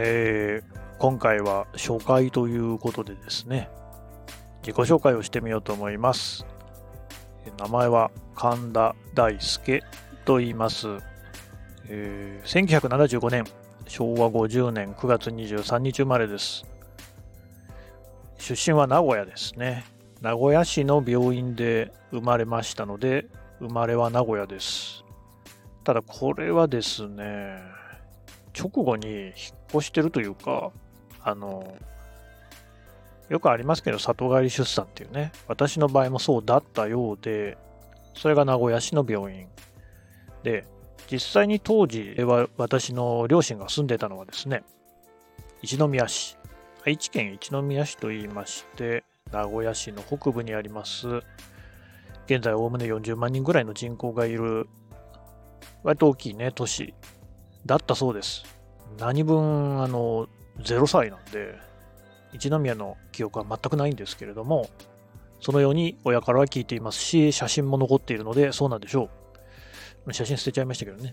えー今回は紹介ということでですね、自己紹介をしてみようと思います。名前は神田大輔と言います。えー1975年、昭和50年9月23日生まれです。出身は名古屋ですね。名古屋市の病院で生まれましたので、生まれは名古屋です。ただこれはですね、直後に引っ越してるというか、あの、よくありますけど、里帰り出産っていうね、私の場合もそうだったようで、それが名古屋市の病院。で、実際に当時は私の両親が住んでたのはですね、一宮市、愛知県一宮市と言いまして、名古屋市の北部にあります、現在おおむね40万人ぐらいの人口がいる、割と大きいね、都市。だったそうです。何分、あの、0歳なんで、一宮の記憶は全くないんですけれども、そのように親からは聞いていますし、写真も残っているので、そうなんでしょう。写真捨てちゃいましたけどね。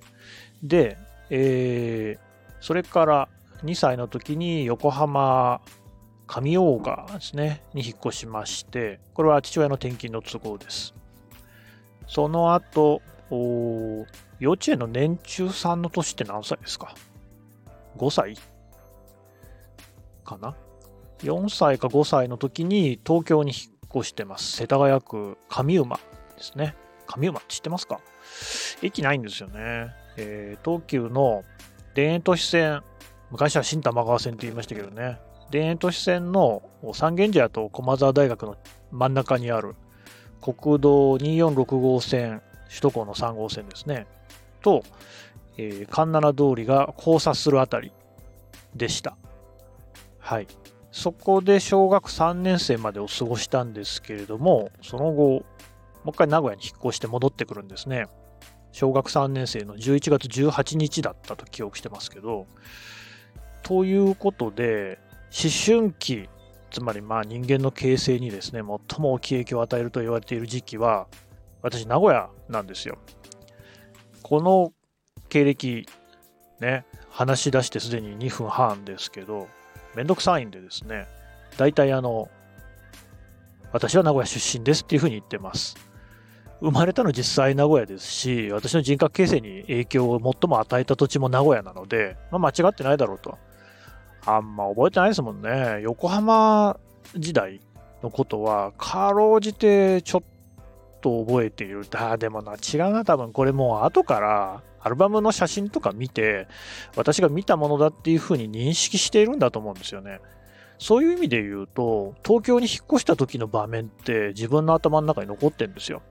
で、えー、それから2歳の時に横浜上大岡ですね、に引っ越しまして、これは父親の転勤の都合です。その後、幼稚園の年中さんの年って何歳ですか ?5 歳？かな ?4 歳か5歳の時に東京に引っ越してます。世田谷区上馬ですね。上馬って知ってますか？駅ないんですよね。えー東急の田園都市線、昔は新玉川線って言いましたけどね。田園都市線の三軒茶屋と駒沢大学の真ん中にある国道246号線、首都高の3号線ですね。と、えー環七通りが交差するあたりでした。はい。そこで小学3年生までを過ごしたんですけれども、その後、もう一回名古屋に引っ越して戻ってくるんですね。小学3年生の11月18日だったと記憶してますけど、ということで、思春期、つまりまあ人間の形成にですね、最も大きい影響を与えると言われている時期は、私、名古屋なんですよ。この経歴、ね、話し出してすでに2分半ですけど、めんどくさいんでですね、大体あの、私は名古屋出身ですっていうふうに言ってます。生まれたの実際名古屋ですし、私の人格形成に影響を最も与えた土地も名古屋なので、まあ、間違ってないだろうと。あんま覚えてないですもんね。横浜時代のことは、かろうじてちょっと覚えている。あでもな、違うな、多分これもう後から、アルバムの写真とか見て、私が見たものだっていうふうに認識しているんだと思うんですよね。そういう意味で言うと、東京に引っ越した時の場面って自分の頭の中に残ってるんですよ。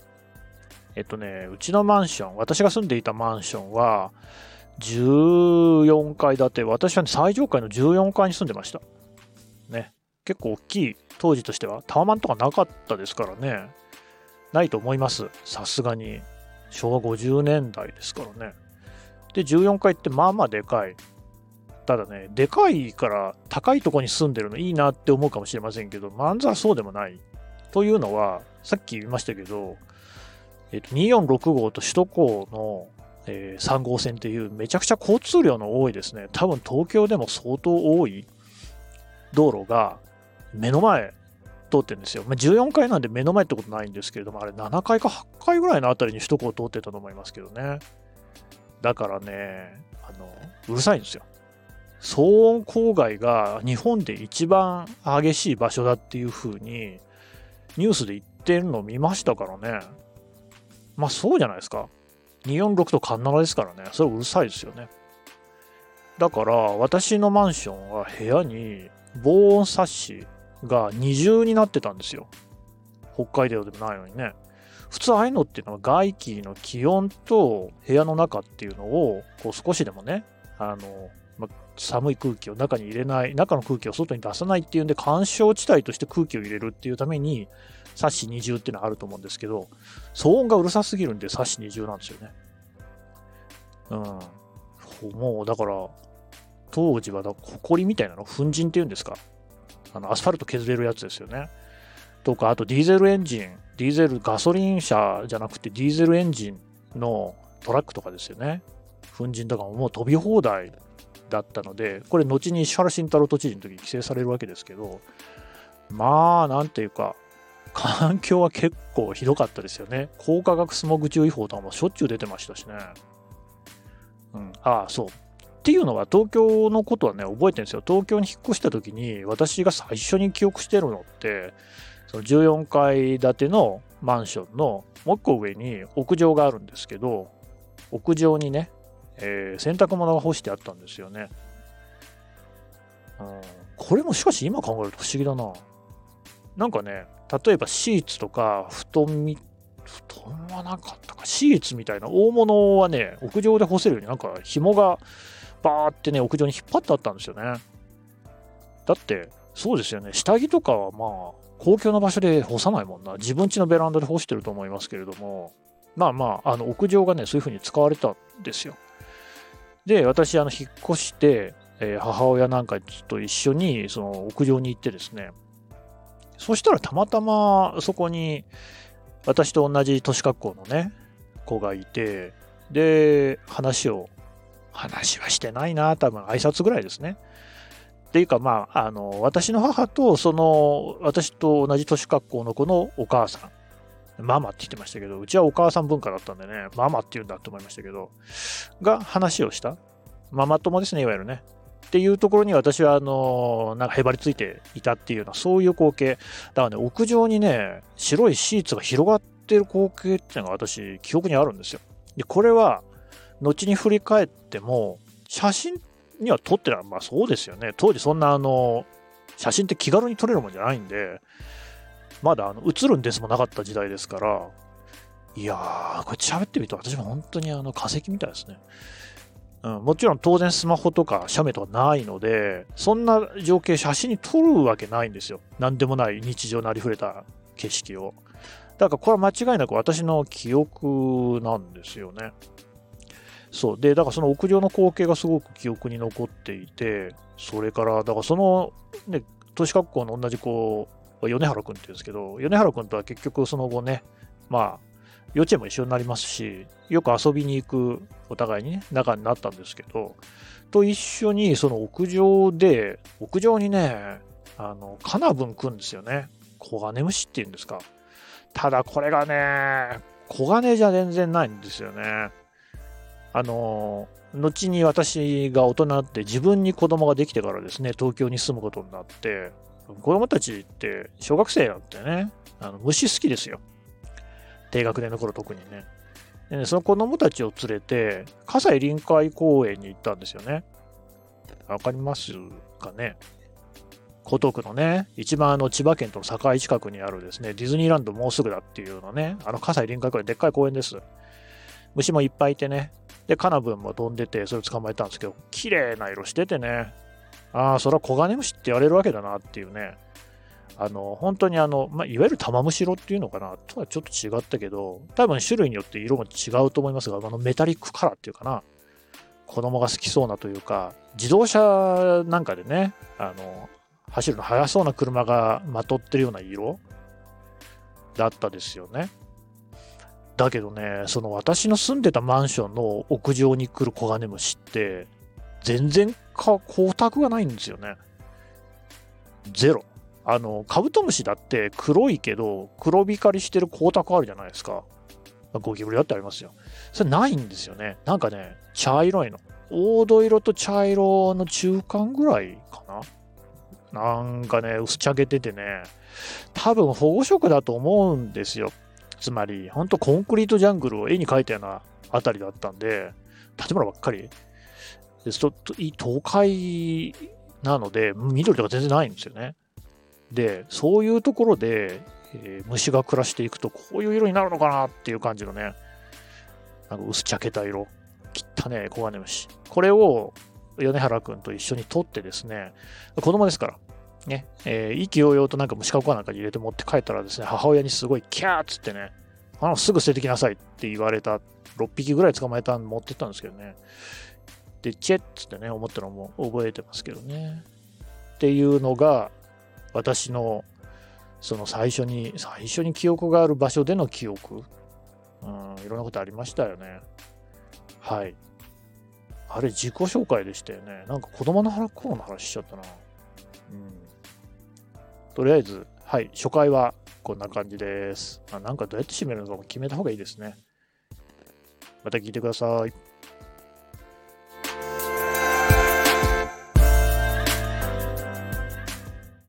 えっとね、うちのマンション、私が住んでいたマンションは、14階建て、私は、ね、最上階の14階に住んでました。ね。結構大きい、当時としては、タワマンとかなかったですからね。ないと思います。さすがに。昭和50年代ですからね。で、14階ってまあまあでかい。ただね、でかいから高いとこに住んでるのいいなって思うかもしれませんけど、まんざらそうでもない。というのは、さっき言いましたけど、えっと、246号と首都高の、えー3号線っていうめちゃくちゃ交通量の多いですね、多分東京でも相当多い道路が目の前通ってるんですよ。まあ、14階なんで目の前ってことないんですけれども、あれ7階か8階ぐらいのあたりに首都高通ってたと思いますけどね。だからね、あの、うるさいんですよ。騒音郊外が日本で一番激しい場所だっていう風にニュースで言ってるのを見ましたからね。まあそうじゃないですか。246とカンナラですからね。それうるさいですよね。だから私のマンションは部屋に防音サッシが二重になってたんですよ。北海道でもないのにね。普通ああいうのっていうのは外気の気温と部屋の中っていうのをこう少しでもね、あの、ま寒い空気を中に入れない、中の空気を外に出さないっていうんで、干渉地帯として空気を入れるっていうために、サッシ二重っていうのはあると思うんですけど、騒音がうるさすぎるんで、サッシ二重なんですよね。うん。もう、だから、当時はだ、埃みたいなの、粉塵っていうんですか？あの、アスファルト削れるやつですよね。とか、あとディーゼルエンジン、ディーゼル、ガソリン車じゃなくてディーゼルエンジンのトラックとかですよね。粉塵とかももう飛び放題だったので、これ後に石原慎太郎都知事の時に規制されるわけですけど、まあ、なんていうか、環境は結構ひどかったですよね。高化学スモグ注意報とかもしょっちゅう出てましたしね。うん、ああ、そう。っていうのは東京のことはね、覚えてるんですよ。東京に引っ越した時に私が最初に記憶してるのって、その14階建てのマンションのもう一個上に屋上があるんですけど、屋上にね、えー、洗濯物が干してあったんですよね。うん、これもしかし今考えると不思議だな。なんかね、例えばシーツとか布団み、布団はなかったか、シーツみたいな大物はね、屋上で干せるようになんか紐がバーってね、屋上に引っ張ってあったんですよね。だって、そうですよね、下着とかはまあ、公共の場所で干さないもんな。自分家のベランダで干してると思いますけれども、まあまあ、あの屋上がね、そういう風に使われたんですよ。で、私、あの、引っ越して、えー、母親なんかと一緒に、その屋上に行ってですね、そしたらたまたまそこに、私と同じ年格好のね、子がいて、で、話を、話はしてないな、多分挨拶ぐらいですね。っていうか、まあ、あの、私の母と、その、私と同じ年格好の子のお母さん、ママって言ってましたけど、うちはお母さん文化だったんでね、ママって言うんだと思いましたけど、が話をした。ママ友ですね、いわゆるね。っていうところに私は、あの、なんかへばりついていたっていうような、そういう光景。だからね、屋上にね、白いシーツが広がってる光景っていうのが私、記憶にあるんですよ。で、これは、後に振り返っても、写真には撮ってない。まあそうですよね。当時そんなあの、写真って気軽に撮れるもんじゃないんで、まだあの映るんですもなかった時代ですから、いやー、これ喋ってみると私も本当にあの化石みたいですね。うん、もちろん当然スマホとか写メとかないので、そんな情景写真に撮るわけないんですよ。何でもない日常のありふれた景色を。だからこれは間違いなく私の記憶なんですよね。そう。で、だからその屋上の光景がすごく記憶に残っていて、それから、だからその、ね、都市学校の同じ子、米原君って言うんですけど、米原君とは結局その後ね、まあ、幼稚園も一緒になりますし、よく遊びに行くお互いにね、仲になったんですけど、と一緒にその屋上で、屋上にね、あの、カナブンくんですよね。コガネムシっていうんですか。ただこれがね、黄金じゃ全然ないんですよね。あの、後に私が大人になって自分に子供ができてからですね、東京に住むことになって、子供たちって小学生なんてね、あの虫好きですよ。低学年の頃特にね。でねその子供たちを連れて、葛西臨海公園に行ったんですよね。わかりますかね？江東区のね、一番あの千葉県との境近くにあるですね、ディズニーランドもうすぐだっていうのね、あの葛西臨海公園、でっかい公園です。虫もいっぱいいてね、で、カナブンも飛んでて、それを捕まえたんですけど、綺麗な色しててね、ああ、それはコガネムシって言われるわけだなっていうね、あの、本当にあの、まあ、いわゆる玉虫色っていうのかな？とはちょっと違ったけど、多分種類によって色も違うと思いますが、あのメタリックカラーっていうかな、子供が好きそうなというか、自動車なんかでね、あの、走るの速そうな車がまとってるような色だったですよね。だけどね、その私の住んでたマンションの屋上に来るコガネムシって、全然か光沢がないんですよね。ゼロ。あの、カブトムシだって黒いけど、黒光りしてる光沢あるじゃないですか。ゴキブリだってありますよ。それないんですよね。なんかね、茶色いの。黄土色と茶色の中間ぐらいかな。なんかね、薄茶けててね、多分保護色だと思うんですよ。つまり、ほんとコンクリートジャングルを絵に描いたようなあたりだったんで、建物ばっかり。東海なので、緑とか全然ないんですよね。で、そういうところで、えー、虫が暮らしていくと、こういう色になるのかなっていう感じのね、なんか薄茶けた色、汚ねコガネムシ。これを米原君と一緒に撮ってですね、子供ですから、ね、えー、意気揚々となんか虫かごかなんかに入れて持って帰ったらですね、母親にすごいキャーっつってね、あの、すぐ捨ててきなさいって言われた、6匹ぐらい捕まえたん持ってったんですけどね。で、チェッつってね、思ったのも覚えてますけどね。っていうのが、私のその最初に最初に記憶がある場所での記憶、うん、いろんなことありましたよねはいあれ自己紹介でしたよね。なんか子供の頃の話しちゃったな。とりあえず、はい、初回はこんな感じです。あなんかどうやって締めるのかも決めた方がいいですね。また聞いてください。